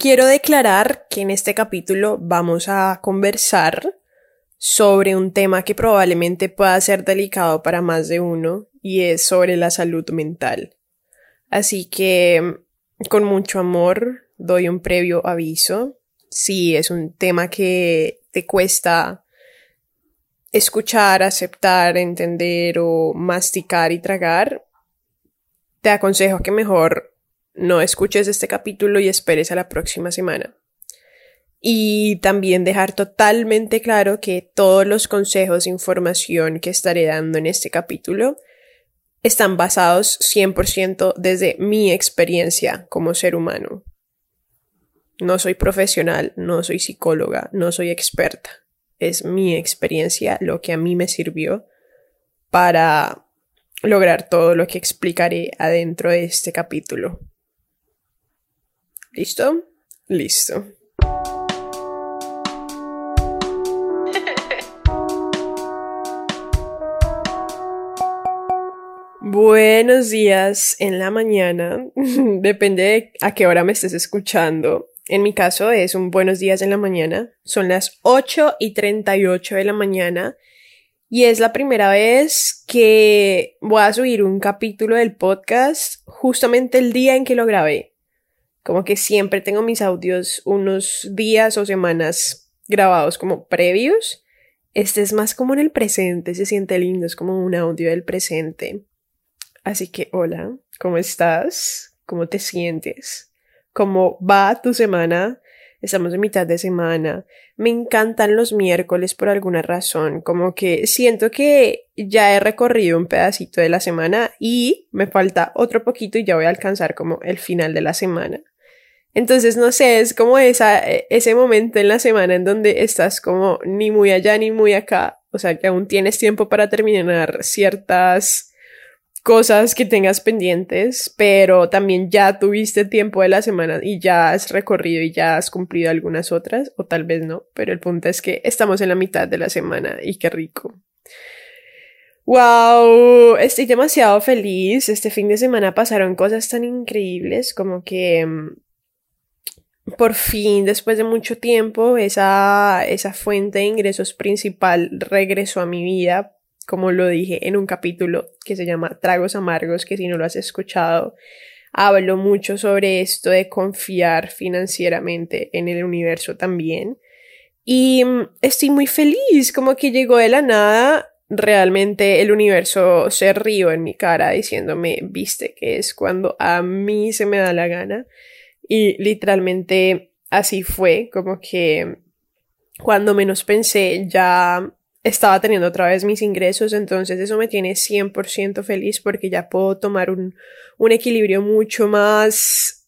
Quiero declarar que en este capítulo vamos a conversar sobre un tema que probablemente pueda ser delicado para más de uno y es sobre la salud mental. Así que, con mucho amor, doy un previo aviso. Si es un tema que te cuesta escuchar, aceptar, entender o masticar y tragar, te aconsejo que mejor no escuches este capítulo y esperes a la próxima semana. Y también dejar totalmente claro que todos los consejos e información que estaré dando en este capítulo están basados 100% desde mi experiencia como ser humano. No soy profesional, no soy psicóloga, no soy experta. Es mi experiencia lo que a mí me sirvió para lograr todo lo que explicaré adentro de este capítulo. ¿Listo? Listo. Buenos días en la mañana, depende de a qué hora me estés escuchando. En mi caso es un buenos días en la mañana, son las 8 y 38 de la mañana y es la primera vez que voy a subir un capítulo del podcast justamente el día en que lo grabé. Como que siempre tengo mis audios unos días o semanas grabados como previos. Este es más como en el presente, se siente lindo, es como un audio del presente. Así que hola, ¿cómo estás? ¿Cómo te sientes? ¿Cómo va tu semana? Estamos en mitad de semana. Me encantan los miércoles por alguna razón, como que siento que ya he recorrido un pedacito de la semana y me falta otro poquito y ya voy a alcanzar como el final de la semana. Entonces, no sé, es como esa, e, ese momento en la semana en donde estás como ni muy allá ni muy acá, o sea, que aún tienes tiempo para terminar ciertas cosas que tengas pendientes, pero también ya tuviste tiempo de la semana y ya has recorrido y ya has cumplido algunas otras, o tal vez no, pero el punto es que estamos en la mitad de la semana y qué rico. Wow, estoy demasiado feliz. Este fin de semana pasaron cosas tan increíbles como que mm, por fin, después de mucho tiempo, esa, esa fuente de ingresos principal regresó a mi vida como lo dije en un capítulo que se llama Tragos Amargos, que si no lo has escuchado, hablo mucho sobre esto de confiar financieramente en el universo también. Y mm, estoy muy feliz, como que llegó de la nada, realmente el universo se rió en mi cara diciéndome, viste que es cuando a mí se me da la gana. Y literalmente así fue, como que cuando menos pensé ya estaba teniendo otra vez mis ingresos, entonces eso me tiene 100% feliz porque ya puedo tomar un, un equilibrio mucho más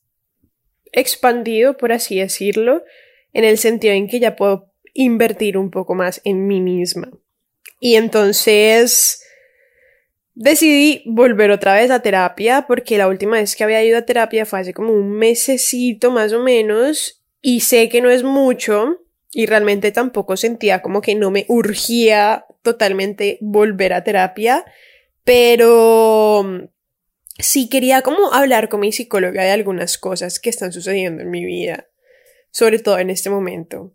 expandido, por así decirlo, en el sentido en que ya puedo invertir un poco más en mí misma. Y entonces decidí volver otra vez a terapia porque la última vez que había ido a terapia fue hace como un mesecito más o menos y sé que no es mucho, y realmente tampoco sentía como que no me urgía totalmente volver a terapia, pero sí quería como hablar con mi psicóloga de algunas cosas que están sucediendo en mi vida, sobre todo en este momento.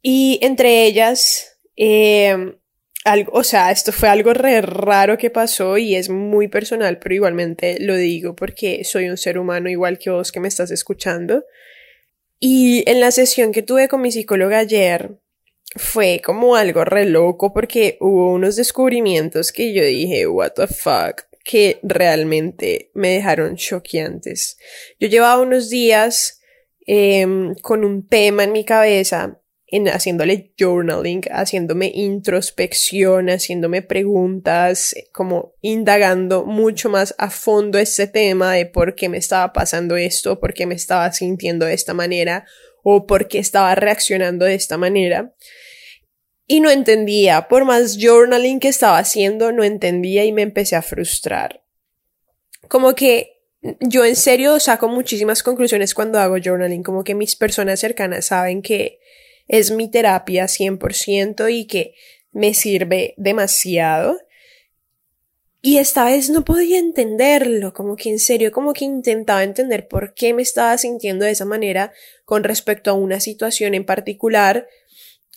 Y entre ellas, em, algo, o sea, esto fue algo re raro que pasó y es muy personal, pero igualmente lo digo porque soy un ser humano igual que vos que me estás escuchando. Y en la sesión que tuve con mi psicóloga ayer, fue como algo re loco porque hubo unos descubrimientos que yo dije, what the fuck, que realmente me dejaron choqueantes. Yo llevaba unos días em, con un tema en mi cabeza en haciéndole journaling, haciéndome introspección, haciéndome preguntas, como indagando mucho más a fondo este tema de por qué me estaba pasando esto, por qué me estaba sintiendo de esta manera o por qué estaba reaccionando de esta manera. Y no entendía, por más journaling que estaba haciendo, no entendía y me empecé a frustrar. Como que yo en serio saco muchísimas conclusiones cuando hago journaling, como que mis personas cercanas saben que es mi terapia 100% y que me sirve demasiado. Y esta vez no podía entenderlo, como que en serio, como que intentaba entender por qué me estaba sintiendo de esa manera con respecto a una situación en particular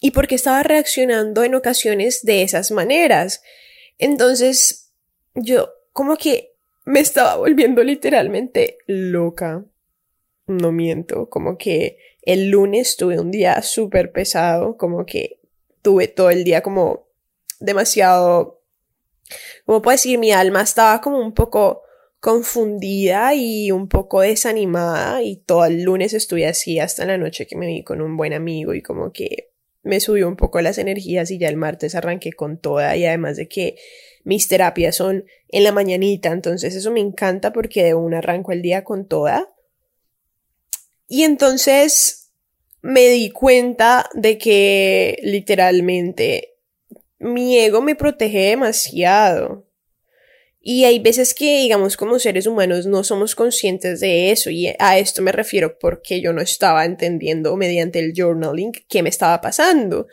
y por qué estaba reaccionando en ocasiones de esas maneras. Entonces, yo como que me estaba volviendo literalmente loca. No miento, como que el lunes tuve un día súper pesado, como que tuve todo el día como demasiado como puedo decir, mi alma estaba como un poco confundida y un poco desanimada y todo el lunes estuve así hasta la noche que me vi con un buen amigo y como que me subió un poco las energías y ya el martes arranqué con toda y además de que mis terapias son en la mañanita, entonces eso me encanta porque de una arranco el día con toda. Y entonces me di cuenta de que literalmente mi ego me protege demasiado. Y hay veces que, digamos, como seres humanos no somos conscientes de eso. Y a esto me refiero porque yo no estaba entendiendo mediante el journaling qué me estaba pasando.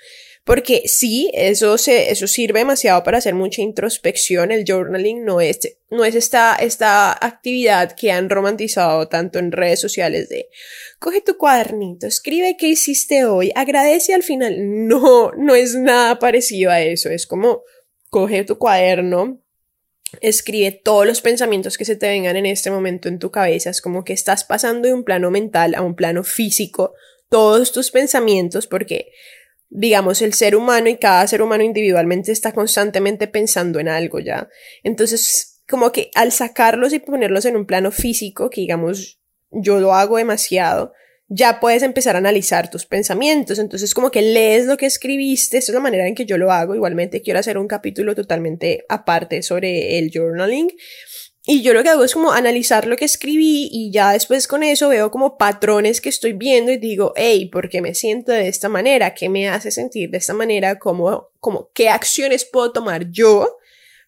Porque sí, eso, se, eso sirve demasiado para hacer mucha introspección. El journaling no es, no es esta, esta actividad que han romantizado tanto en redes sociales de coge tu cuadernito, escribe qué hiciste hoy, agradece al final. No, no es nada parecido a eso. Es como coge tu cuaderno, escribe todos los pensamientos que se te vengan en este momento en tu cabeza. Es como que estás pasando de un plano mental a un plano físico todos tus pensamientos porque digamos, el ser humano y cada ser humano individualmente está constantemente pensando en algo ya. Entonces, como que al sacarlos y ponerlos en un plano físico, que digamos, yo lo hago demasiado, ya puedes empezar a analizar tus pensamientos. Entonces, como que lees lo que escribiste, esta es la manera en que yo lo hago. Igualmente, quiero hacer un capítulo totalmente aparte sobre el journaling. Y yo lo que hago es como analizar lo que escribí y ya después con eso veo como patrones que estoy viendo y digo, hey, ¿por qué me siento de esta manera? ¿Qué me hace sentir de esta manera? ¿Cómo, como, qué acciones puedo tomar yo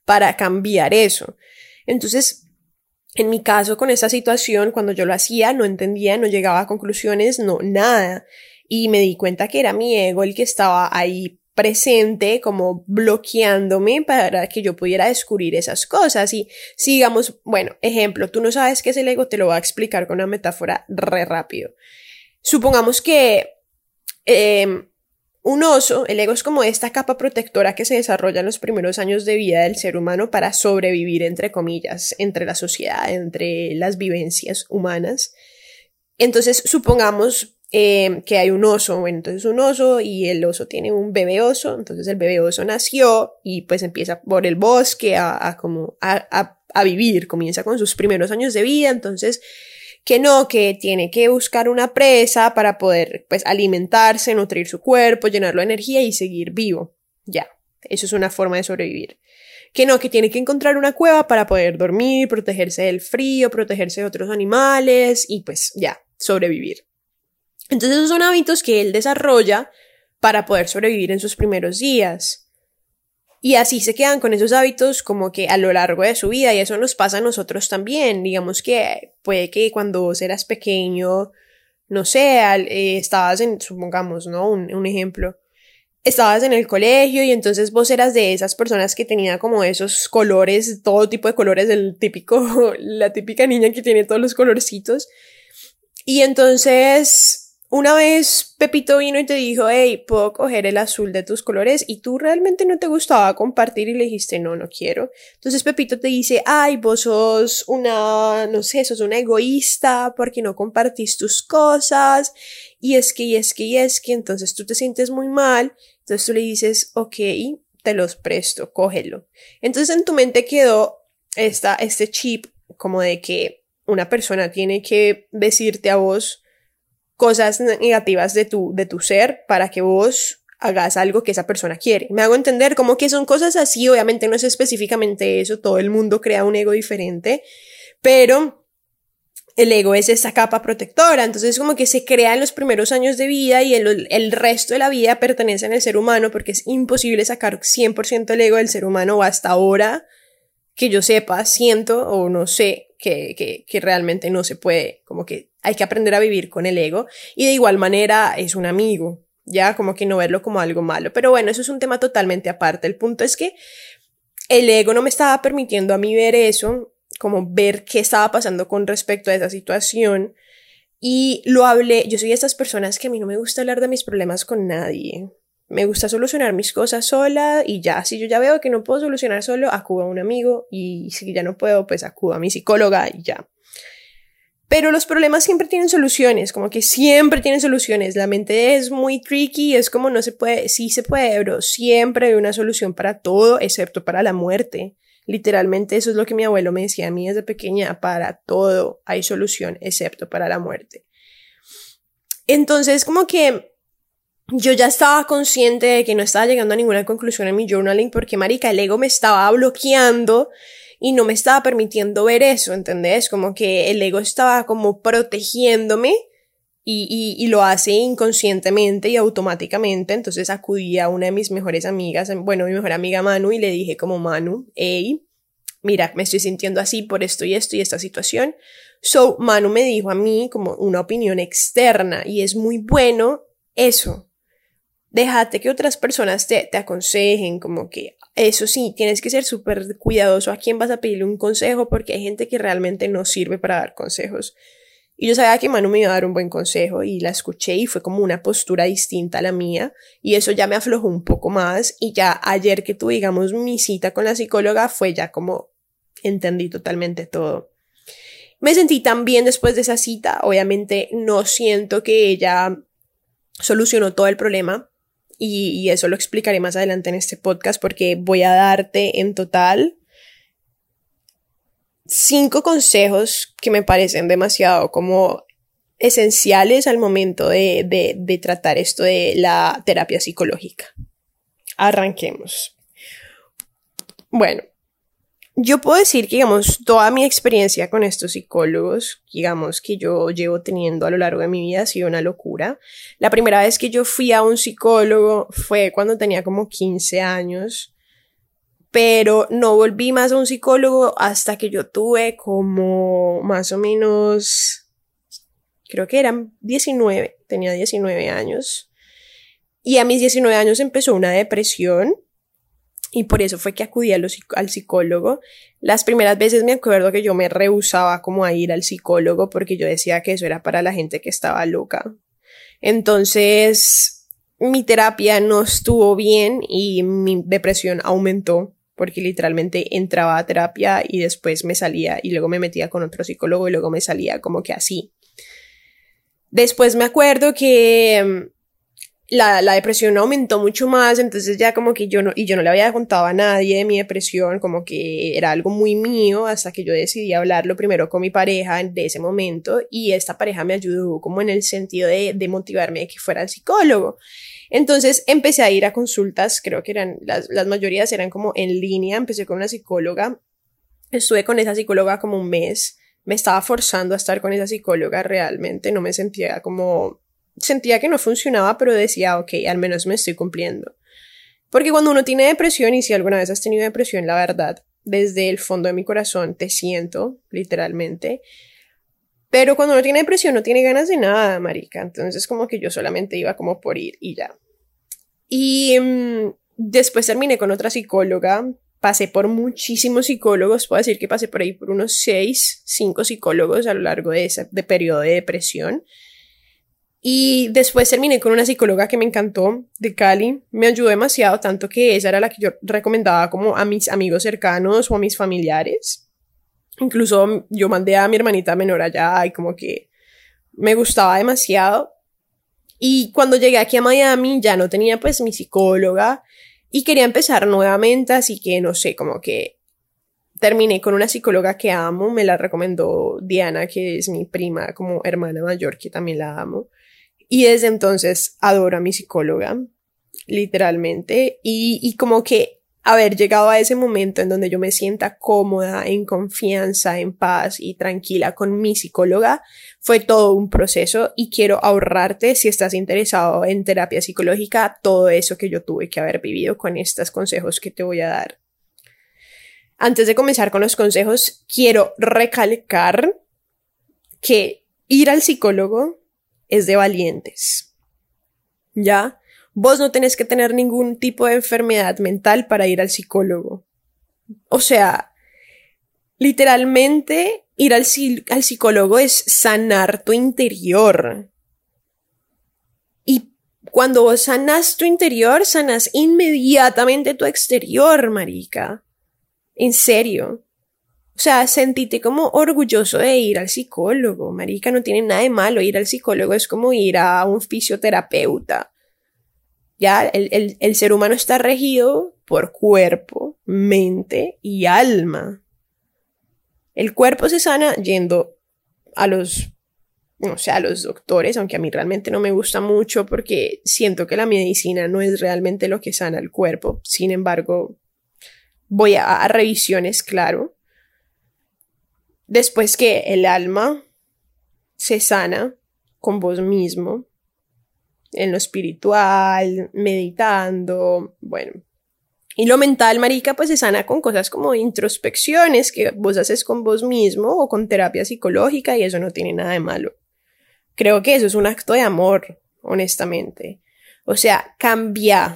para cambiar eso? Entonces, en mi caso con esta situación, cuando yo lo hacía, no entendía, no llegaba a conclusiones, no, nada. Y me di cuenta que era mi ego el que estaba ahí presente, como bloqueándome para que yo pudiera descubrir esas cosas. Y sigamos, bueno, ejemplo, tú no sabes qué es el ego, te lo voy a explicar con una metáfora re rápido. Supongamos que em, un oso, el ego es como esta capa protectora que se desarrolla en los primeros años de vida del ser humano para sobrevivir, entre comillas, entre la sociedad, entre las vivencias humanas. Entonces, supongamos Em, que hay un oso, bueno, entonces un oso y el oso tiene un bebé oso, entonces el bebé oso nació y pues empieza por el bosque a, como a, a, vivir, comienza con sus primeros años de vida, entonces que no, que tiene que buscar una presa para poder pues alimentarse, nutrir su cuerpo, llenarlo de energía y seguir vivo. Ya, eso es una forma de sobrevivir. Que no, que tiene que encontrar una cueva para poder dormir, protegerse del frío, protegerse de otros animales y pues ya, sobrevivir. Entonces esos son hábitos que él desarrolla para poder sobrevivir en sus primeros días. Y así se quedan con esos hábitos como que a lo largo de su vida y eso nos pasa a nosotros también. Digamos que puede que cuando vos eras pequeño, no sé, eh, estabas en, supongamos, ¿no? Un, un ejemplo. Estabas en el colegio y entonces vos eras de esas personas que tenía como esos colores, todo tipo de colores, el típico, la típica niña que tiene todos los colorcitos. Y entonces una vez Pepito vino y te dijo, hey, puedo coger el azul de tus colores y tú realmente no te gustaba compartir y le dijiste, no, no quiero. Entonces Pepito te dice, ay, vos sos una, no sé, sos una egoísta porque no compartís tus cosas y es que, y es que, y es que, entonces tú te sientes muy mal. Entonces tú le dices, ok, te los presto, cógelo. Entonces en tu mente quedó esta, este chip como de que una persona tiene que decirte a vos, cosas negativas de tu, de tu ser para que vos hagas algo que esa persona quiere. Me hago entender como que son cosas así, obviamente no es específicamente eso, todo el mundo crea un ego diferente, pero el ego es esa capa protectora, entonces como que se crea en los primeros años de vida y el, el resto de la vida pertenece al ser humano porque es imposible sacar 100% el ego del ser humano o hasta ahora que yo sepa, siento o no sé que, que, que realmente no se puede, como que hay que aprender a vivir con el ego y de igual manera es un amigo, ya como que no verlo como algo malo. Pero bueno, eso es un tema totalmente aparte. El punto es que el ego no me estaba permitiendo a mí ver eso, como ver qué estaba pasando con respecto a esa situación. Y lo hablé, yo soy de estas personas que a mí no me gusta hablar de mis problemas con nadie. Me gusta solucionar mis cosas sola y ya, si yo ya veo que no puedo solucionar solo, acudo a un amigo y si ya no puedo, pues acudo a mi psicóloga y ya. Pero los problemas siempre tienen soluciones, como que siempre tienen soluciones. La mente es muy tricky, es como no se puede, sí se puede, pero siempre hay una solución para todo, excepto para la muerte. Literalmente eso es lo que mi abuelo me decía a mí desde pequeña, para todo hay solución, excepto para la muerte. Entonces, como que yo ya estaba consciente de que no estaba llegando a ninguna conclusión en mi journaling porque, marica, el ego me estaba bloqueando y no me estaba permitiendo ver eso, ¿entendés? Como que el ego estaba como protegiéndome y, y, lo hace inconscientemente y automáticamente. Entonces acudí a una de mis mejores amigas, bueno, mi mejor amiga Manu, y le dije como Manu, hey, mira, me estoy sintiendo así por esto y esto y esta situación. So, Manu me dijo a mí como una opinión externa y es muy bueno eso. Déjate que otras personas te, te aconsejen, como que eso sí, tienes que ser súper cuidadoso a quién vas a pedirle un consejo porque hay gente que realmente no sirve para dar consejos. Y yo sabía que Manu me iba a dar un buen consejo y la escuché y fue como una postura distinta a la mía y eso ya me aflojó un poco más y ya ayer que tuve, digamos, mi cita con la psicóloga fue ya como entendí totalmente todo. Me sentí tan bien después de esa cita, obviamente no siento que ella solucionó todo el problema, y, eso lo explicaré más adelante en este podcast porque voy a darte en total cinco consejos que me parecen demasiado como esenciales al momento de, de, tratar esto de la terapia psicológica. Arranquemos. Bueno, yo puedo decir que, digamos, toda mi experiencia con estos psicólogos, digamos, que yo llevo teniendo a lo largo de mi vida ha sido una locura. La primera vez que yo fui a un psicólogo fue cuando tenía como 15 años, pero no volví más a un psicólogo hasta que yo tuve como más o menos, creo que eran 19, tenía 19 años. Y a mis 19 años empezó una depresión y por eso fue que acudí al psicólogo. Las primeras veces me acuerdo que yo me rehusaba como a ir al psicólogo porque yo decía que eso era para la gente que estaba loca. Entonces, mi terapia no estuvo bien y mi depresión aumentó porque literalmente entraba a terapia y después me salía y luego me metía con otro psicólogo y luego me salía como que así. Después me acuerdo que la, la, depresión aumentó mucho más, entonces ya como que yo no, y yo no le había contado a nadie de mi depresión, como que era algo muy mío, hasta que yo decidí hablarlo primero con mi pareja de ese momento, y esta pareja me ayudó como en el sentido de, de motivarme de que fuera el psicólogo. Entonces empecé a ir a consultas, creo que eran, las, las mayorías eran como en línea, empecé con una psicóloga, estuve con esa psicóloga como un mes, me estaba forzando a estar con esa psicóloga realmente, no me sentía como sentía que no funcionaba, pero decía, ok, al menos me estoy cumpliendo. Porque cuando uno tiene depresión, y si alguna vez has tenido depresión, la verdad, desde el fondo de mi corazón te siento, literalmente. Pero cuando uno tiene depresión no tiene ganas de nada, marica. Entonces como que yo solamente iba como por ir y ya. Y mm, después terminé con otra psicóloga. Pasé por muchísimos psicólogos. Puedo decir que pasé por ahí por unos seis, cinco psicólogos a lo largo de ese de periodo de depresión. Y después terminé con una psicóloga que me encantó, de Cali. Me ayudó demasiado, tanto que esa era la que yo recomendaba como a mis amigos cercanos o a mis familiares. Incluso yo mandé a mi hermanita menor allá y como que me gustaba demasiado. Y cuando llegué aquí a Miami ya no tenía pues mi psicóloga y quería empezar nuevamente, así que no sé, como que terminé con una psicóloga que amo, me la recomendó Diana, que es mi prima como hermana mayor, que también la amo. Y desde entonces adoro a mi psicóloga, literalmente, y, como que haber llegado a ese momento en donde yo me sienta cómoda, en confianza, en paz y tranquila con mi psicóloga, fue todo un proceso y quiero ahorrarte, si estás interesado en terapia psicológica, todo eso que yo tuve que haber vivido con estos consejos que te voy a dar. Antes de comenzar con los consejos, quiero recalcar que ir al psicólogo es de valientes. ¿Ya? Vos no tenés que tener ningún tipo de enfermedad mental para ir al psicólogo. O sea, literalmente ir al, psicólogo es sanar tu interior. Y cuando vos sanas tu interior, sanas inmediatamente tu exterior, marica. En serio. O sea, sentite como orgulloso de ir al psicólogo, marica, no tiene nada de malo. Ir al psicólogo es como ir a un fisioterapeuta. Ya, el, el ser humano está regido por cuerpo, mente y alma. El cuerpo se sana yendo a los, no sé, a los doctores, aunque a mí realmente no me gusta mucho porque siento que la medicina no es realmente lo que sana el cuerpo. Sin embargo, voy a, a revisiones, claro. Después que el alma se sana con vos mismo, en lo espiritual, meditando, bueno. Y lo mental, marica, pues se sana con cosas como introspecciones que vos haces con vos mismo o con terapia psicológica y eso no tiene nada de malo. Creo que eso es un acto de amor, honestamente. O sea, cambia,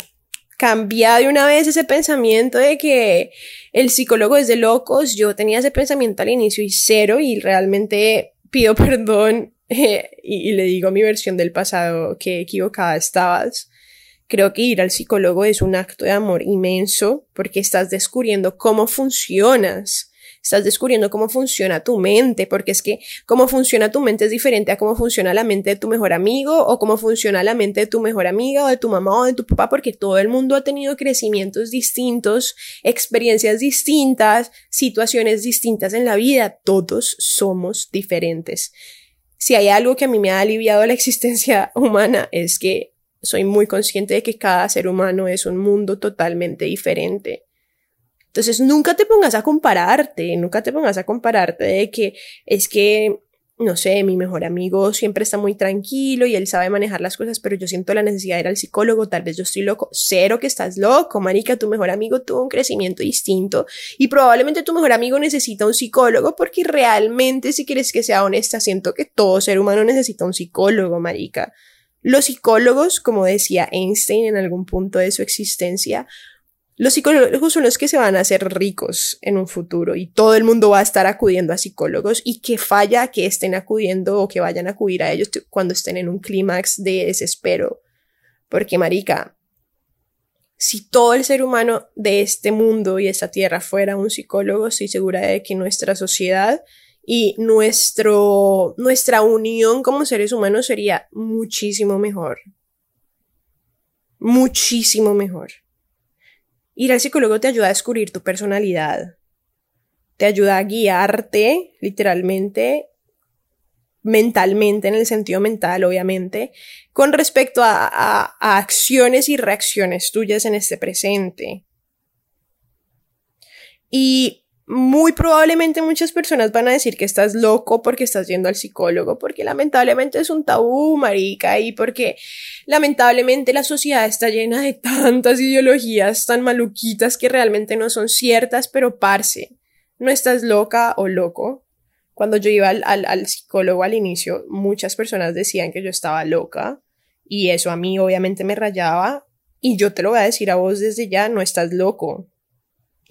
cambia de una vez ese pensamiento de que el psicólogo es de locos. Yo tenía ese pensamiento al inicio y cero y realmente pido perdón y, le digo mi versión del pasado que equivocada estabas. Creo que ir al psicólogo es un acto de amor inmenso porque estás descubriendo cómo funcionas estás descubriendo cómo funciona tu mente, porque es que cómo funciona tu mente es diferente a cómo funciona la mente de tu mejor amigo o cómo funciona la mente de tu mejor amiga o de tu mamá o de tu papá, porque todo el mundo ha tenido crecimientos distintos, experiencias distintas, situaciones distintas en la vida, todos somos diferentes. Si hay algo que a mí me ha aliviado la existencia humana es que soy muy consciente de que cada ser humano es un mundo totalmente diferente entonces, nunca te pongas a compararte, nunca te pongas a compararte de que es que, no sé, mi mejor amigo siempre está muy tranquilo y él sabe manejar las cosas, pero yo siento la necesidad de ir al psicólogo, tal vez yo estoy loco. Cero que estás loco, marica, tu mejor amigo tuvo un crecimiento distinto y probablemente tu mejor amigo necesita un psicólogo porque realmente, si quieres que sea honesta, siento que todo ser humano necesita un psicólogo, marica. Los psicólogos, como decía Einstein en algún punto de su existencia, los psicólogos son los que se van a hacer ricos en un futuro y todo el mundo va a estar acudiendo a psicólogos y que falla que estén acudiendo o que vayan a acudir a ellos cuando estén en un clímax de desespero. Porque, marica, si todo el ser humano de este mundo y esta tierra fuera un psicólogo, estoy segura de que nuestra sociedad y nuestro, nuestra unión como seres humanos sería muchísimo mejor. Muchísimo mejor. Ir al psicólogo te ayuda a descubrir tu personalidad. Te ayuda a guiarte, literalmente, mentalmente, en el sentido mental, obviamente, con respecto a, a, acciones y reacciones tuyas en este presente. Y muy probablemente muchas personas van a decir que estás loco porque estás yendo al psicólogo, porque lamentablemente es un tabú, marica, y porque lamentablemente la sociedad está llena de tantas ideologías tan maluquitas que realmente no son ciertas, pero parce, no estás loca o loco. Cuando yo iba al, al, al psicólogo al inicio, muchas personas decían que yo estaba loca, y eso a mí obviamente me rayaba, y yo te lo voy a decir a vos desde ya, no estás loco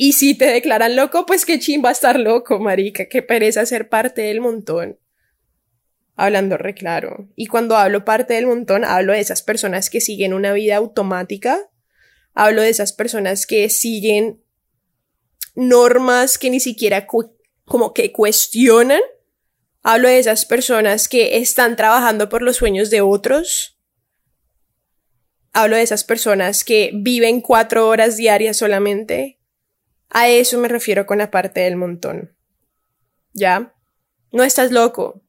y si te declaran loco, pues qué chimba estar loco, marica, qué pereza ser parte del montón. Hablando re claro. Y cuando hablo parte del montón, hablo de esas personas que siguen una vida automática. Hablo de esas personas que siguen normas que ni siquiera como que cuestionan. Hablo de esas personas que están trabajando por los sueños de otros. Hablo de esas personas que viven cuatro horas diarias solamente, a eso me refiero con la parte del montón. ¿Ya? No estás loco.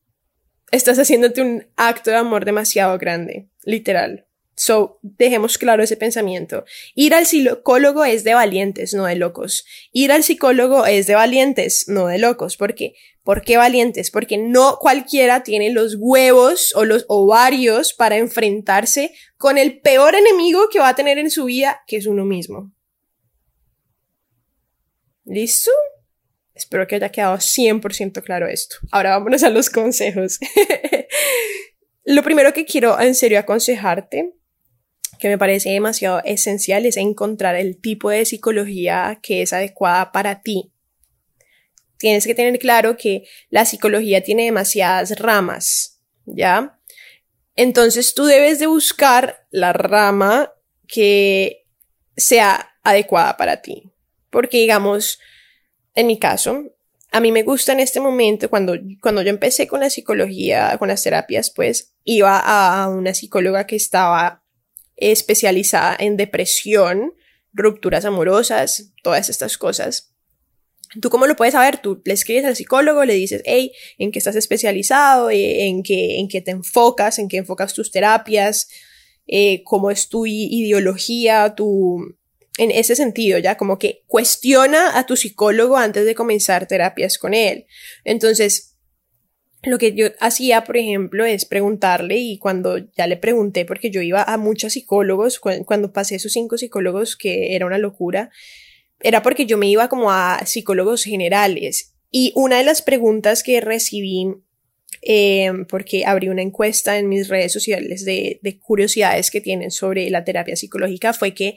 Estás haciéndote un acto de amor demasiado grande, literal. So, dejemos claro ese pensamiento. Ir al psicólogo es de valientes, no de locos. Ir al psicólogo es de valientes, no de locos. ¿Por qué? ¿Por qué valientes? Porque no cualquiera tiene los huevos o los ovarios para enfrentarse con el peor enemigo que va a tener en su vida, que es uno mismo. ¿Listo? Espero que haya quedado 100% claro esto. Ahora vámonos a los consejos. Lo primero que quiero en serio aconsejarte, que me parece demasiado esencial es encontrar el tipo de psicología que es adecuada para ti. Tienes que tener claro que la psicología tiene demasiadas ramas, ¿ya? Entonces tú debes de buscar la rama que sea adecuada para ti. Porque digamos, en mi caso, a mí me gusta en este momento, cuando, cuando yo empecé con la psicología, con las terapias, pues iba a una psicóloga que estaba especializada en depresión, rupturas amorosas, todas estas cosas. ¿Tú cómo lo puedes saber? Tú le escribes al psicólogo, le dices, hey, ¿en qué estás especializado? Eh, ¿En qué, en qué te enfocas? ¿En qué enfocas tus terapias? Eh, ¿Cómo es tu ideología? Tu, en ese sentido, ya como que cuestiona a tu psicólogo antes de comenzar terapias con él. Entonces, lo que yo hacía, por ejemplo, es preguntarle y cuando ya le pregunté, porque yo iba a muchos psicólogos, cuando pasé esos cinco psicólogos, que era una locura, era porque yo me iba como a psicólogos generales. Y una de las preguntas que recibí, eh, porque abrí una encuesta en mis redes sociales de, de, curiosidades que tienen sobre la terapia psicológica, fue que,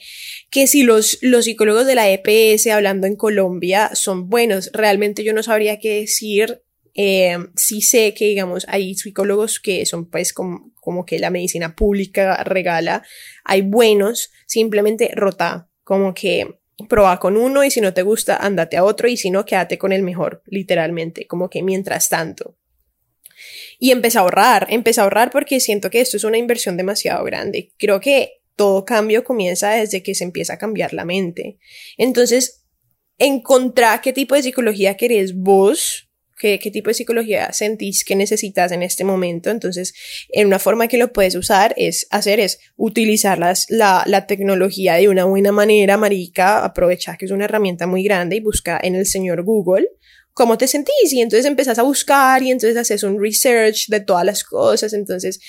que si los, los psicólogos de la EPS hablando en Colombia son buenos, realmente yo no sabría qué decir. Eh, sí sé que, digamos, hay psicólogos que son pues como, como que la medicina pública regala, hay buenos, simplemente rota, como que Proba con uno y si no te gusta, ándate a otro y si no, quédate con el mejor, literalmente, como que mientras tanto. Y empecé a ahorrar, empecé a ahorrar porque siento que esto es una inversión demasiado grande. Creo que todo cambio comienza desde que se empieza a cambiar la mente. Entonces, encontrar qué tipo de psicología querés vos qué, tipo de psicología sentís que necesitas en este momento. Entonces, en una forma que lo puedes usar es hacer es utilizar las, la, la tecnología de una buena manera, marica, aprovechar que es una herramienta muy grande y busca en el señor Google cómo te sentís y entonces empezás a buscar y entonces haces un research de todas las cosas. Entonces,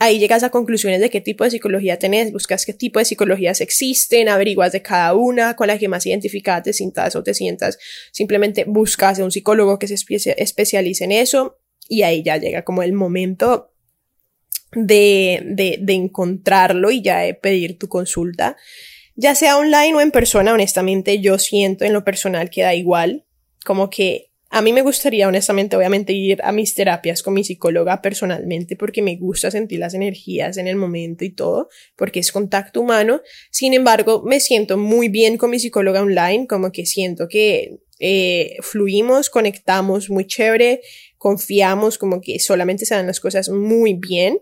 Ahí llegas a conclusiones de qué tipo de psicología tenés, buscas qué tipo de psicologías existen, averiguas de cada una, con la que más identificada te sientas o te sientas. Simplemente buscas a un psicólogo que se especialice en eso y ahí ya llega como el momento de, de, de encontrarlo y ya de pedir tu consulta. Ya sea online o en persona, honestamente yo siento en lo personal que da igual, como que a mí me gustaría, honestamente, obviamente, ir a mis terapias con mi psicóloga personalmente porque me gusta sentir las energías en el momento y todo, porque es contacto humano. Sin embargo, me siento muy bien con mi psicóloga online, como que siento que eh, fluimos, conectamos muy chévere, confiamos, como que solamente se dan las cosas muy bien.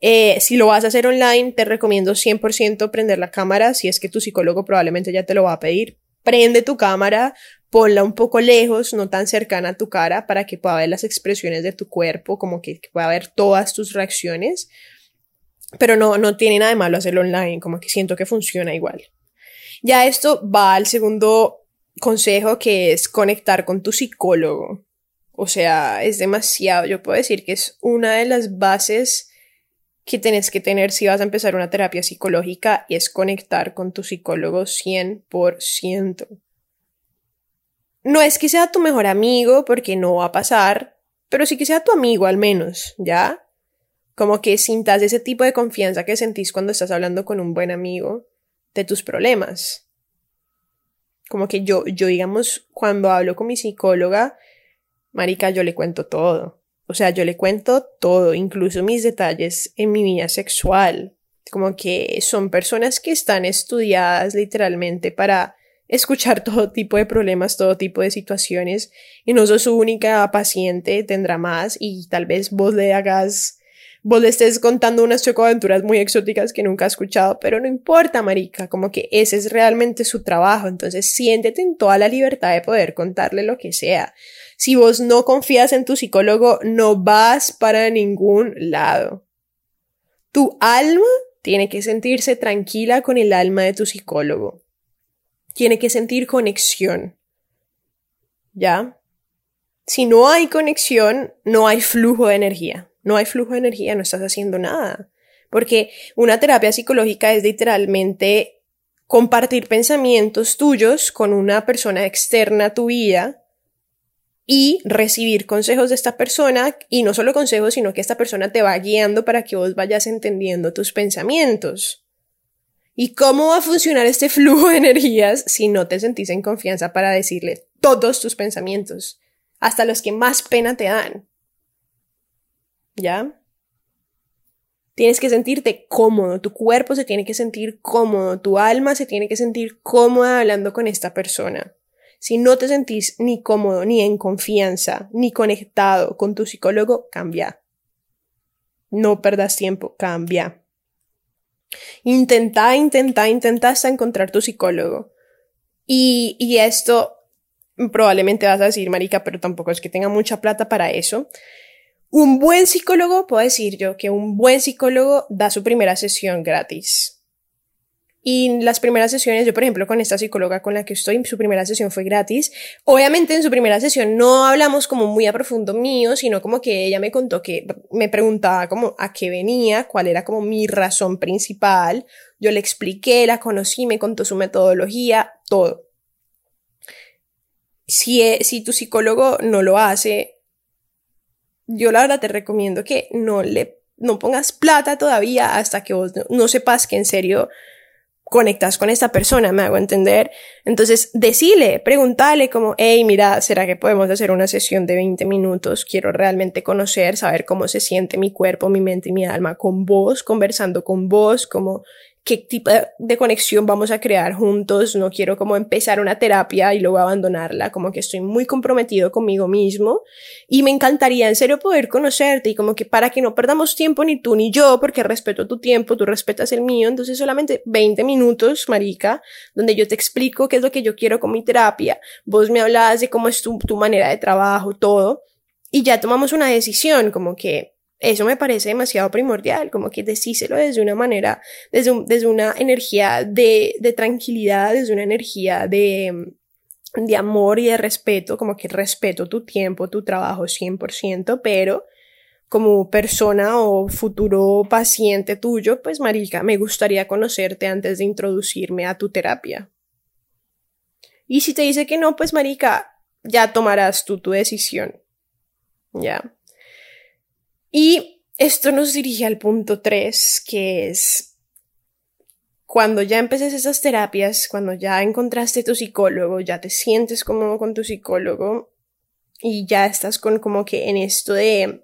Eh, si lo vas a hacer online, te recomiendo 100% prender la cámara, si es que tu psicólogo probablemente ya te lo va a pedir. Prende tu cámara, ponla un poco lejos, no tan cercana a tu cara, para que pueda ver las expresiones de tu cuerpo, como que, pueda ver todas tus reacciones. Pero no, no tiene nada de malo hacerlo online, como que siento que funciona igual. Ya esto va al segundo consejo que es conectar con tu psicólogo. O sea, es demasiado, yo puedo decir que es una de las bases que tenés que tener si vas a empezar una terapia psicológica es conectar con tu psicólogo 100% no es que sea tu mejor amigo, porque no va a pasar, pero sí que sea tu amigo al menos, ¿ya? Como que sintas ese tipo de confianza que sentís cuando estás hablando con un buen amigo de tus problemas. Como que yo, yo digamos, cuando hablo con mi psicóloga, Marica, yo le cuento todo. O sea, yo le cuento todo, incluso mis detalles en mi vida sexual. Como que son personas que están estudiadas literalmente para escuchar todo tipo de problemas, todo tipo de situaciones y no sos su única paciente, tendrá más y tal vez vos le hagas, vos le estés contando unas chocoaventuras muy exóticas que nunca ha escuchado, pero no importa, marica, como que ese es realmente su trabajo, entonces siéntete en toda la libertad de poder contarle lo que sea. Si vos no confías en tu psicólogo, no vas para ningún lado. Tu alma tiene que sentirse tranquila con el alma de tu psicólogo tiene que sentir conexión. ¿Ya? Si no hay conexión, no hay flujo de energía. No hay flujo de energía, no estás haciendo nada. Porque una terapia psicológica es literalmente compartir pensamientos tuyos con una persona externa a tu vida y recibir consejos de esta persona y no solo consejos, sino que esta persona te va guiando para que vos vayas entendiendo tus pensamientos. ¿Y cómo va a funcionar este flujo de energías si no te sentís en confianza para decirle todos tus pensamientos, hasta los que más pena te dan? ¿Ya? Tienes que sentirte cómodo, tu cuerpo se tiene que sentir cómodo, tu alma se tiene que sentir cómoda hablando con esta persona. Si no te sentís ni cómodo, ni en confianza, ni conectado con tu psicólogo, cambia. No perdas tiempo, cambia. Intenta, intenta, intenta hasta encontrar tu psicólogo. Y, y esto probablemente vas a decir, marica, pero tampoco es que tenga mucha plata para eso. Un buen psicólogo, puedo decir yo que un buen psicólogo da su primera sesión gratis. Y las primeras sesiones, yo por ejemplo con esta psicóloga con la que estoy, su primera sesión fue gratis. Obviamente en su primera sesión no hablamos como muy a profundo mío, sino como que ella me contó que me preguntaba como a qué venía, cuál era como mi razón principal. Yo le expliqué, la conocí, me contó su metodología, todo. Si, e, si tu psicólogo no lo hace, yo la verdad te recomiendo que no le no pongas plata todavía hasta que vos no, sepas que en serio conectas con esta persona, me hago entender. Entonces, decile, pregúntale como, hey, mira, ¿será que podemos hacer una sesión de 20 minutos? Quiero realmente conocer, saber cómo se siente mi cuerpo, mi mente y mi alma con vos, conversando con vos, como qué tipo de conexión vamos a crear juntos, no quiero como empezar una terapia y luego abandonarla, como que estoy muy comprometido conmigo mismo. Y me encantaría en serio poder conocerte y como que para que no perdamos tiempo ni tú ni yo, porque respeto tu tiempo, tú respetas el mío, entonces solamente 20 minutos, marica, donde yo te explico qué es lo que yo quiero con mi terapia, vos me hablas de cómo es tu, tu manera de trabajo, todo, y ya tomamos una decisión, como que eso me parece demasiado primordial, como que decíselo desde una manera, desde, desde una energía de, de tranquilidad, desde una energía de, de amor y de respeto, como que respeto tu tiempo, tu trabajo 100%, pero como persona o futuro paciente tuyo, pues marica, me gustaría conocerte antes de introducirme a tu terapia. Y si te dice que no, pues marica, ya tomarás tú tu decisión. Ya. Y esto nos dirige al punto 3, que es cuando ya empeces esas terapias, cuando ya encontraste tu psicólogo, ya te sientes cómodo con tu psicólogo y ya estás con como que en esto de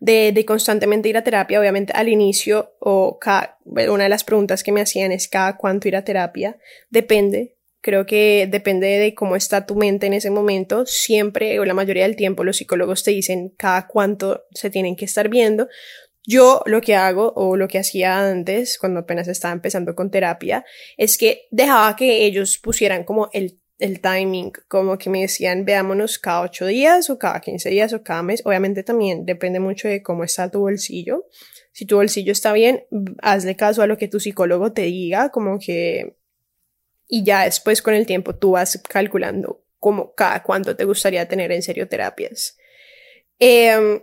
de, de, constantemente ir a terapia, obviamente al inicio o cada, una de las preguntas que me hacían es cada cuánto ir a terapia, depende, Creo que depende de cómo está tu mente en ese momento. Siempre o la mayoría del tiempo los psicólogos te dicen cada cuánto se tienen que estar viendo. Yo lo que hago o lo que hacía antes, cuando apenas estaba empezando con terapia, es que dejaba que ellos pusieran como el, el timing, como que me decían, veámonos cada ocho días o cada quince días o cada mes. Obviamente también depende mucho de cómo está tu bolsillo. Si tu bolsillo está bien, hazle caso a lo que tu psicólogo te diga, como que y ya después con el tiempo tú vas calculando como cada cuánto te gustaría tener en serio terapias. Em,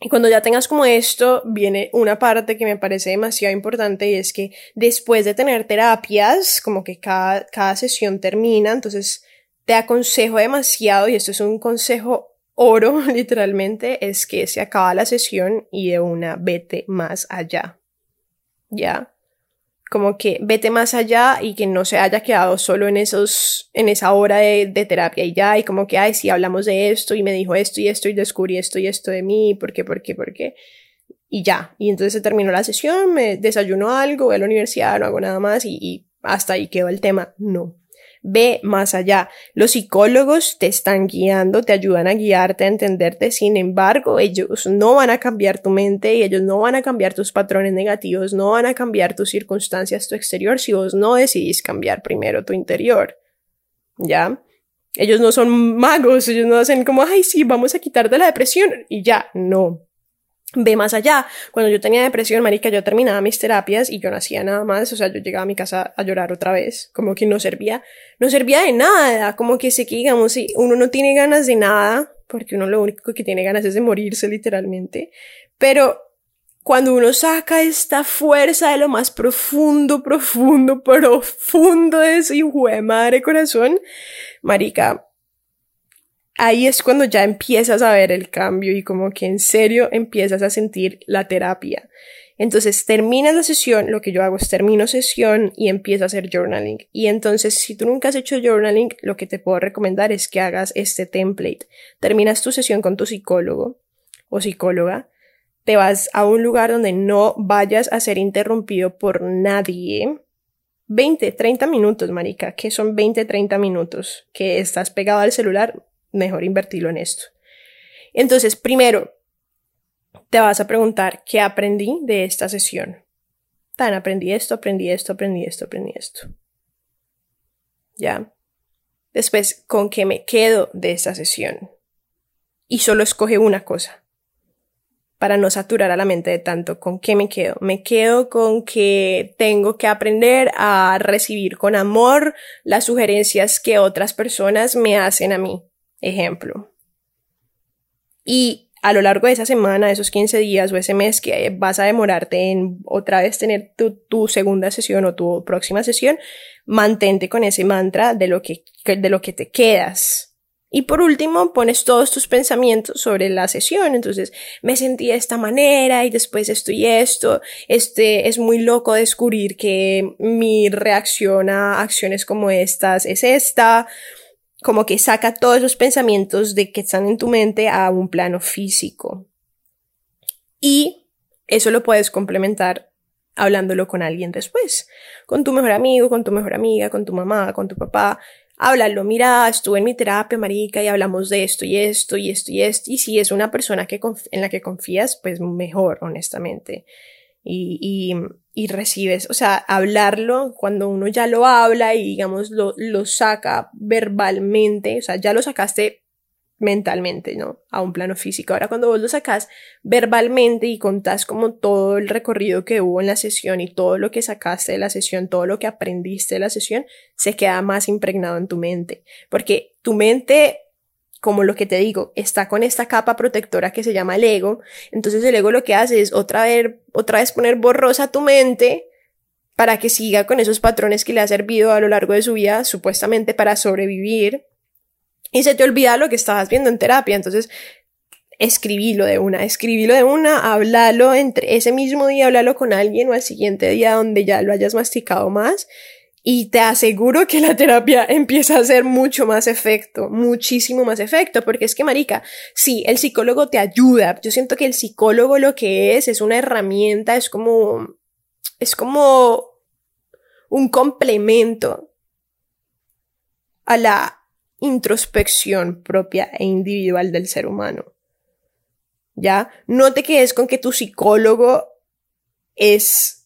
y cuando ya tengas como esto, viene una parte que me parece demasiado importante y es que después de tener terapias, como que cada, cada sesión termina, entonces te aconsejo demasiado, y esto es un consejo oro literalmente, es que se acaba la sesión y de una vete más allá. ¿Ya? Como que vete más allá y que no se haya quedado solo en esos, en esa hora de, terapia y ya, y como que, ay, sí, hablamos de esto y me dijo esto y esto y descubrí esto y esto de mí, ¿por qué, por qué, por qué? Y ya, y entonces se terminó la sesión, me desayuno algo, voy a la universidad, no hago nada más y, y hasta ahí quedó el tema. No, Ve más allá. Los psicólogos te están guiando, te ayudan a guiarte, a entenderte. Sin embargo, ellos no van a cambiar tu mente y ellos no van a cambiar tus patrones negativos, no van a cambiar tus circunstancias, tu exterior, si vos no decidís cambiar primero tu interior. ¿Ya? Ellos no son magos, ellos no hacen como, ay, sí, vamos a quitarte la depresión y ya, no ve más allá. Cuando yo tenía depresión, marica, yo terminaba mis terapias y yo no hacía nada más, o sea, yo llegaba a mi casa a llorar otra vez, como que no servía, no servía de nada, como que sé que digamos, si uno no tiene ganas de nada, porque uno lo único que tiene ganas es de morirse literalmente, pero cuando uno saca esta fuerza de lo más profundo, profundo, profundo de su hijo de madre corazón, marica, ahí es cuando ya empiezas a ver el cambio y como que en serio empiezas a sentir la terapia. Entonces terminas la sesión, lo que yo hago es termino sesión y empiezo a hacer journaling. Y entonces si tú nunca has hecho journaling, lo que te puedo recomendar es que hagas este template. Terminas tu sesión con tu psicólogo o psicóloga, te vas a un lugar donde no vayas a ser interrumpido por nadie. 20, 30 minutos, marica, que son 20, 30 minutos que estás pegado al celular, mejor invertirlo en esto. Entonces, primero, te vas a preguntar qué aprendí de esta sesión. Tan, aprendí esto, aprendí esto, aprendí esto, aprendí esto. ¿Ya? Después, ¿con qué me quedo de esta sesión? Y solo escoge una cosa. Para no saturar a la mente de tanto, ¿con qué me quedo? Me quedo con que tengo que aprender a recibir con amor las sugerencias que otras personas me hacen a mí. Ejemplo. Y a lo largo de esa semana, esos 15 días o ese mes que vas a demorarte en otra vez tener tu, segunda sesión o tu próxima sesión, mantente con ese mantra de lo que, de lo que te quedas. Y por último, pones todos tus pensamientos sobre la sesión. Entonces, me sentí de esta manera y después esto y esto. Este es muy loco descubrir que mi reacción a acciones como estas es esta como que saca todos esos pensamientos de que están en tu mente a un plano físico. Y eso lo puedes complementar hablándolo con alguien después, con tu mejor amigo, con tu mejor amiga, con tu mamá, con tu papá. Háblalo, mira, estuve en mi terapia, marica, y hablamos de esto y esto y esto y esto. Y si es una persona que en la que confías, pues mejor, honestamente. Y, y y recibes, o sea, hablarlo cuando uno ya lo habla y digamos lo, lo saca verbalmente, o sea, ya lo sacaste mentalmente, ¿no? A un plano físico. Ahora cuando vos lo sacas verbalmente y contás como todo el recorrido que hubo en la sesión y todo lo que sacaste de la sesión, todo lo que aprendiste de la sesión, se queda más impregnado en tu mente. Porque tu mente como lo que te digo, está con esta capa protectora que se llama el ego. Entonces el ego lo que hace es otra vez, otra vez poner borrosa tu mente para que siga con esos patrones que le ha servido a lo largo de su vida, supuestamente para sobrevivir. Y se te olvida lo que estabas viendo en terapia. Entonces, escribilo de una, escribilo de una, háblalo entre ese mismo día, háblalo con alguien o al siguiente día donde ya lo hayas masticado más y te aseguro que la terapia empieza a hacer mucho más efecto, muchísimo más efecto, porque es que, marica, sí, el psicólogo te ayuda. Yo siento que el psicólogo lo que es es una herramienta, es como, es como un complemento a la introspección propia e individual del ser humano. ¿Ya? No te quedes con que tu psicólogo es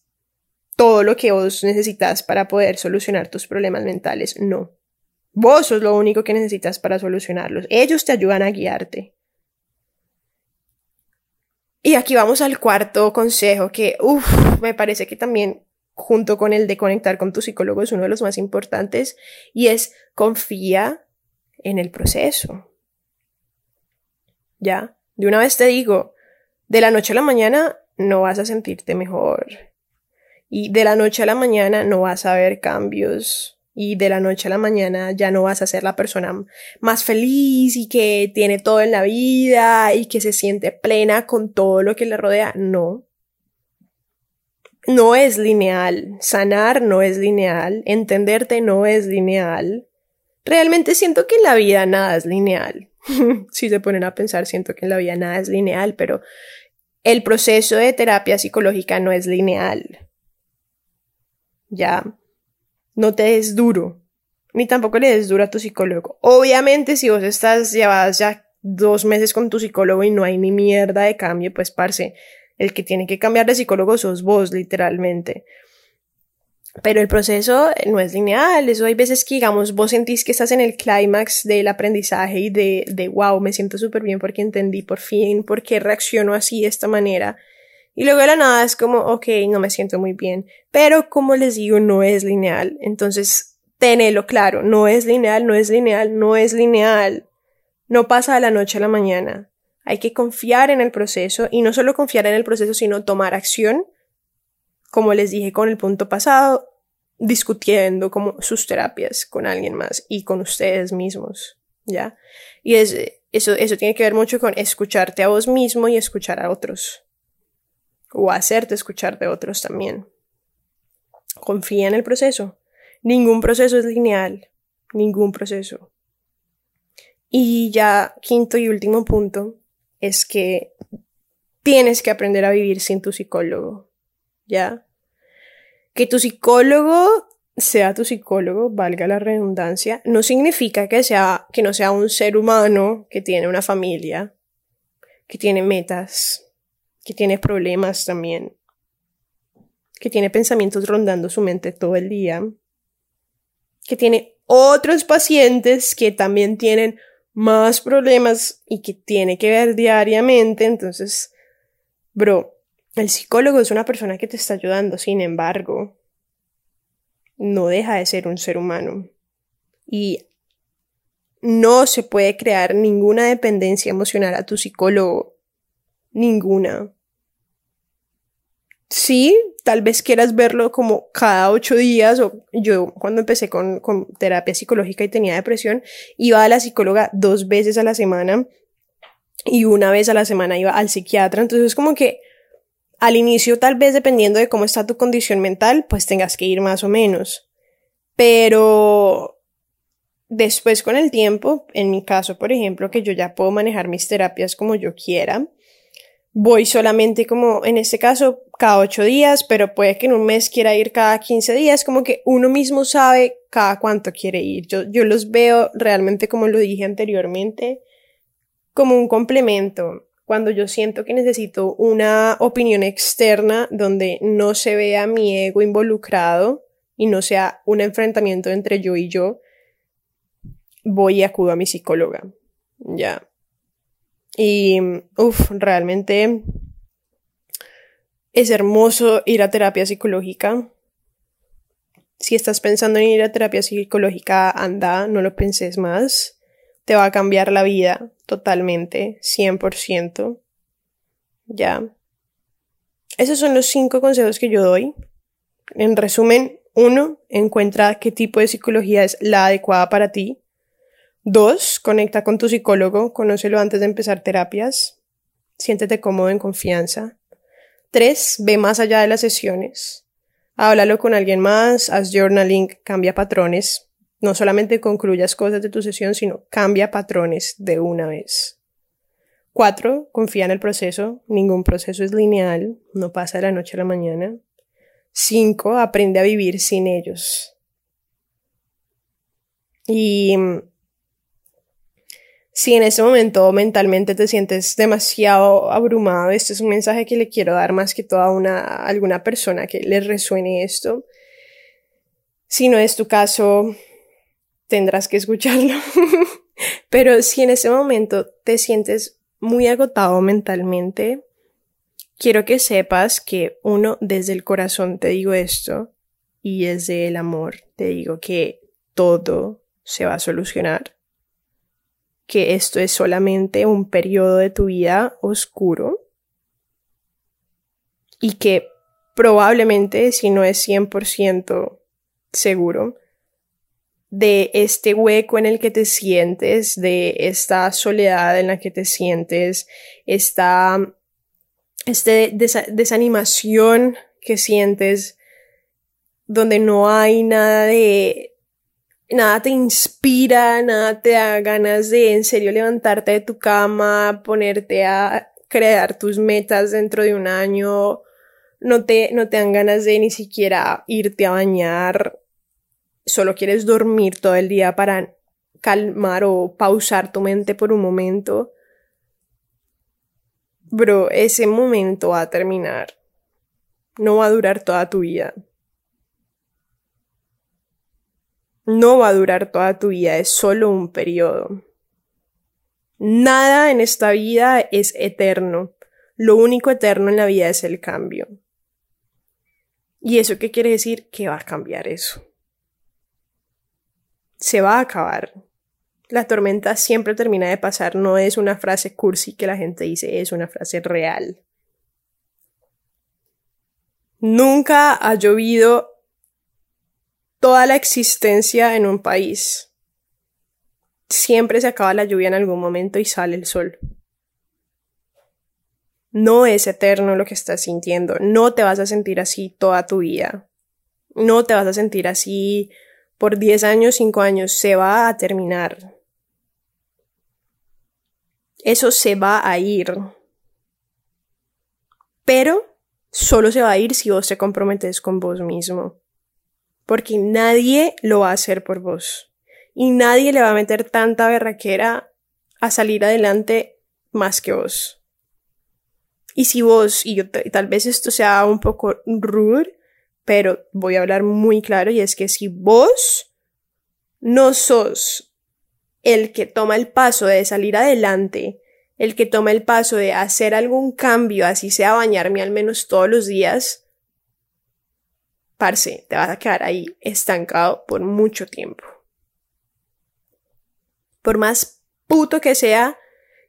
todo lo que vos necesitas para poder solucionar tus problemas mentales. No. Vos sos lo único que necesitas para solucionarlos. Ellos te ayudan a guiarte. Y aquí vamos al cuarto consejo que, me parece que también junto con el de conectar con tu psicólogo es uno de los más importantes y es confía en el proceso. Ya, de una vez te digo, de la noche a la mañana no vas a sentirte mejor y de la noche a la mañana no vas a ver cambios y de la noche a la mañana ya no vas a ser la persona más feliz y que tiene todo en la vida y que se siente plena con todo lo que le rodea. No. No es lineal. Sanar no es lineal. Entenderte no es lineal. Realmente siento que en la vida nada es lineal. si se ponen a pensar, siento que en la vida nada es lineal, pero el proceso de terapia psicológica no es lineal ya no te des duro, ni tampoco le des duro a tu psicólogo. Obviamente, si vos estás, llevadas ya dos meses con tu psicólogo y no hay ni mierda de cambio, pues parce, el que tiene que cambiar de psicólogo sos vos, literalmente. Pero el proceso no es lineal, eso hay veces que, digamos, vos sentís que estás en el clímax del aprendizaje y de, de wow, me siento súper bien porque entendí por fin por qué reacciono así de esta manera. Y luego de la nada es como, ok, no me siento muy bien. Pero como les digo, no es lineal. Entonces, tenelo claro, no es lineal, no es lineal, no es lineal. No pasa de la noche a la mañana. Hay que confiar en el proceso y no solo confiar en el proceso, sino tomar acción, como les dije con el punto pasado, discutiendo como sus terapias con alguien más y con ustedes mismos, ¿ya? Y es, eso, eso tiene que ver mucho con escucharte a vos mismo y escuchar a otros. O hacerte escuchar de otros también. Confía en el proceso. Ningún proceso es lineal, ningún proceso. Y ya quinto y último punto es que tienes que aprender a vivir sin tu psicólogo, ¿ya? Que tu psicólogo sea tu psicólogo, valga la redundancia, no significa que sea que no sea un ser humano que tiene una familia, que tiene metas, que tiene problemas también, que tiene pensamientos rondando su mente todo el día, que tiene otros pacientes que también tienen más problemas y que tiene que ver diariamente. Entonces, bro, el psicólogo es una persona que te está ayudando, sin embargo, no deja de ser un ser humano. Y no se puede crear ninguna dependencia emocional a tu psicólogo. Ninguna. Sí, tal vez quieras verlo como cada ocho días, o yo cuando empecé con, con terapia psicológica y tenía depresión, iba a la psicóloga dos veces a la semana y una vez a la semana iba al psiquiatra, entonces es como que al inicio tal vez dependiendo de cómo está tu condición mental, pues tengas que ir más o menos. Pero después con el tiempo, en mi caso, por ejemplo, que yo ya puedo manejar mis terapias como yo quiera, voy solamente como, en este caso, cada ocho días, pero puede que en un mes quiera ir cada quince días, como que uno mismo sabe cada cuánto quiere ir. Yo, yo los veo realmente, como lo dije anteriormente, como un complemento. Cuando yo siento que necesito una opinión externa donde no se vea mi ego involucrado y no sea un enfrentamiento entre yo y yo, voy y acudo a mi psicóloga. Ya. Y, uff, realmente es hermoso ir a terapia psicológica. Si estás pensando en ir a terapia psicológica, anda, no lo penses más. Te va a cambiar la vida totalmente, 100%. Ya. Esos son los cinco consejos que yo doy. En resumen, uno, encuentra qué tipo de psicología es la adecuada para ti. Dos, conecta con tu psicólogo, conócelo antes de empezar terapias. Siéntete cómodo en confianza. Tres, ve más allá de las sesiones. Háblalo con alguien más, haz journaling, cambia patrones. No solamente concluyas cosas de tu sesión, sino cambia patrones de una vez. Cuatro, confía en el proceso. Ningún proceso es lineal, no pasa de la noche a la mañana. Cinco, aprende a vivir sin ellos. Y si en ese momento mentalmente te sientes demasiado abrumado, este es un mensaje que le quiero dar más que todo a, una, alguna persona que le resuene esto. Si no es tu caso, tendrás que escucharlo. Pero si en ese momento te sientes muy agotado mentalmente, quiero que sepas que uno, desde el corazón te digo esto y desde el amor te digo que todo se va a solucionar que esto es solamente un periodo de tu vida oscuro y que probablemente, si no es 100% seguro, de este hueco en el que te sientes, de esta soledad en la que te sientes, esta este desanimación que sientes, donde no hay nada de nada te inspira, nada te da ganas de en serio levantarte de tu cama, ponerte a crear tus metas dentro de un año, no te, no te dan ganas de ni siquiera irte a bañar, solo quieres dormir todo el día para calmar o pausar tu mente por un momento. Bro, ese momento va a terminar. No va a durar toda tu vida. No va a durar toda tu vida, es solo un periodo. Nada en esta vida es eterno. Lo único eterno en la vida es el cambio. ¿Y eso qué quiere decir? Que va a cambiar eso. Se va a acabar. La tormenta siempre termina de pasar, no es una frase cursi que la gente dice, es una frase real. Nunca ha llovido toda la existencia en un país. Siempre se acaba la lluvia en algún momento y sale el sol. No es eterno lo que estás sintiendo. No te vas a sentir así toda tu vida. No te vas a sentir así por 10 años, 5 años. Se va a terminar. Eso se va a ir. Pero solo se va a ir si vos te comprometes con vos mismo. Porque nadie lo va a hacer por vos. Y nadie le va a meter tanta berraquera a salir adelante más que vos. Y si vos, y yo tal vez esto sea un poco rude, pero voy a hablar muy claro y es que si vos no sos el que toma el paso de salir adelante, el que toma el paso de hacer algún cambio, así sea bañarme al menos todos los días, parce, te vas a quedar ahí estancado por mucho tiempo. Por más puto que sea,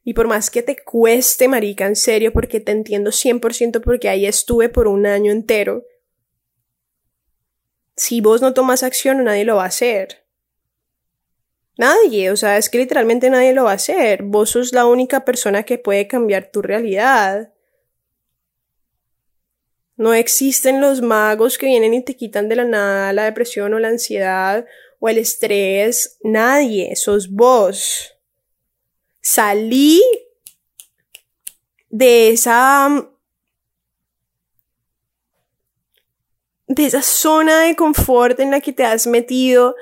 y por más que te cueste, marica, en serio, porque te entiendo 100% porque ahí estuve por un año entero, si vos no tomas acción, nadie lo va a hacer. Nadie, o sea, es que literalmente nadie lo va a hacer. Vos sos la única persona que puede cambiar tu realidad. No existen los magos que vienen y te quitan de la nada la depresión o la ansiedad o el estrés. Nadie, sos vos. Salí de esa de esa zona de confort en la que te has metido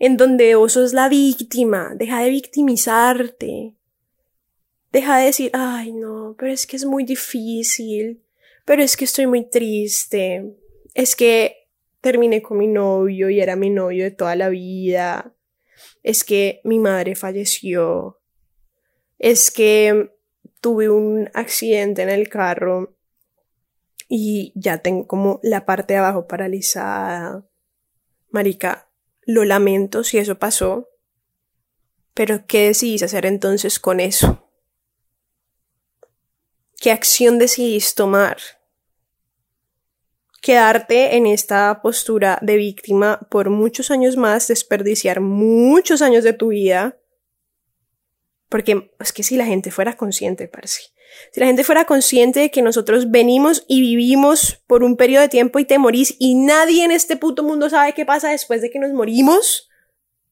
en donde vos sos la víctima, deja de victimizarte. Deja de decir, ay no, pero es que es muy difícil, pero es que estoy muy triste, es que terminé con mi novio y era mi novio de toda la vida, es que mi madre falleció, es que tuve un accidente en el carro y ya tengo como la parte de abajo paralizada. Marica, lo lamento si eso pasó, pero ¿qué decidís hacer entonces con eso? ¿Qué acción decidís tomar? Quedarte en esta postura de víctima por muchos años más, desperdiciar muchos años de tu vida, porque es que si la gente fuera consciente, parece. Si la gente fuera consciente de que nosotros venimos y vivimos por un periodo de tiempo y te morís y nadie en este puto mundo sabe qué pasa después de que nos morimos,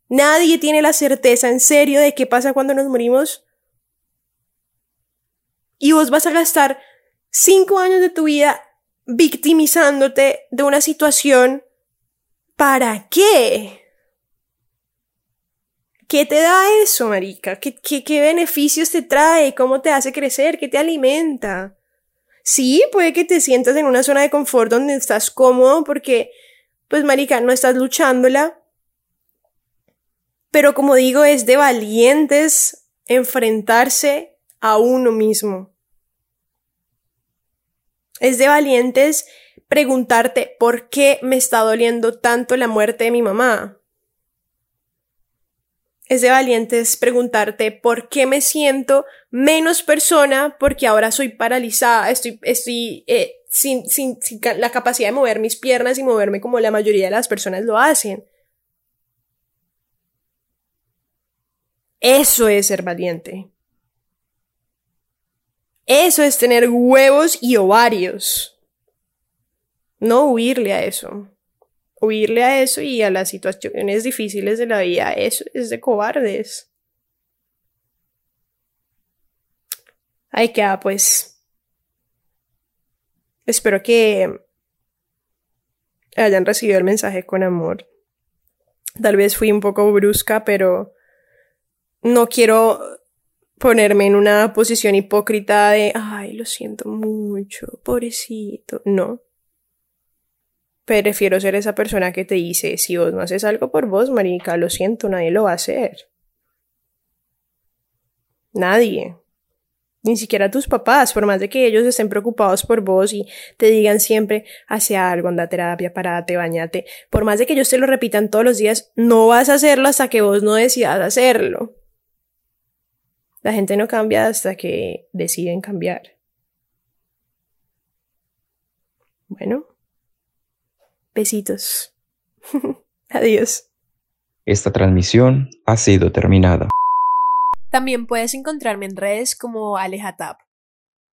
nadie tiene la certeza en serio de qué pasa cuando nos morimos, y vos vas a gastar cinco años de tu vida victimizándote de una situación, ¿para qué? ¿Qué te da eso, marica? ¿Qué, qué, beneficios te trae? ¿Cómo te hace crecer? ¿Qué te alimenta? Sí, puede que te sientas en una zona de confort donde estás cómodo porque, pues, marica, no estás luchándola. Pero como digo, es de valientes enfrentarse a uno mismo. Es de valientes preguntarte por qué me está doliendo tanto la muerte de mi mamá es de valientes preguntarte por qué me siento menos persona porque ahora soy paralizada, estoy, estoy eh, sin, sin, sin la capacidad de mover mis piernas y moverme como la mayoría de las personas lo hacen. Eso es ser valiente. Eso es tener huevos y ovarios. No huirle a eso huirle a eso y a las situaciones difíciles de la vida, eso es de cobardes. Ahí queda, pues. Espero que hayan recibido el mensaje con amor. Tal vez fui un poco brusca, pero no quiero ponerme en una posición hipócrita de, ay, lo siento mucho, pobrecito. No. Prefiero ser esa persona que te dice, si vos no haces algo por vos, marica, lo siento, nadie lo va a hacer. Nadie. Ni siquiera tus papás, por más de que ellos estén preocupados por vos y te digan siempre, hace algo, anda a terapia, parate, bañate. Por más de que ellos te lo repitan todos los días, no vas a hacerlo hasta que vos no decidas hacerlo. La gente no cambia hasta que deciden cambiar. Bueno. Besitos. Adiós. Esta transmisión ha sido terminada. También puedes encontrarme en redes como Alejatap.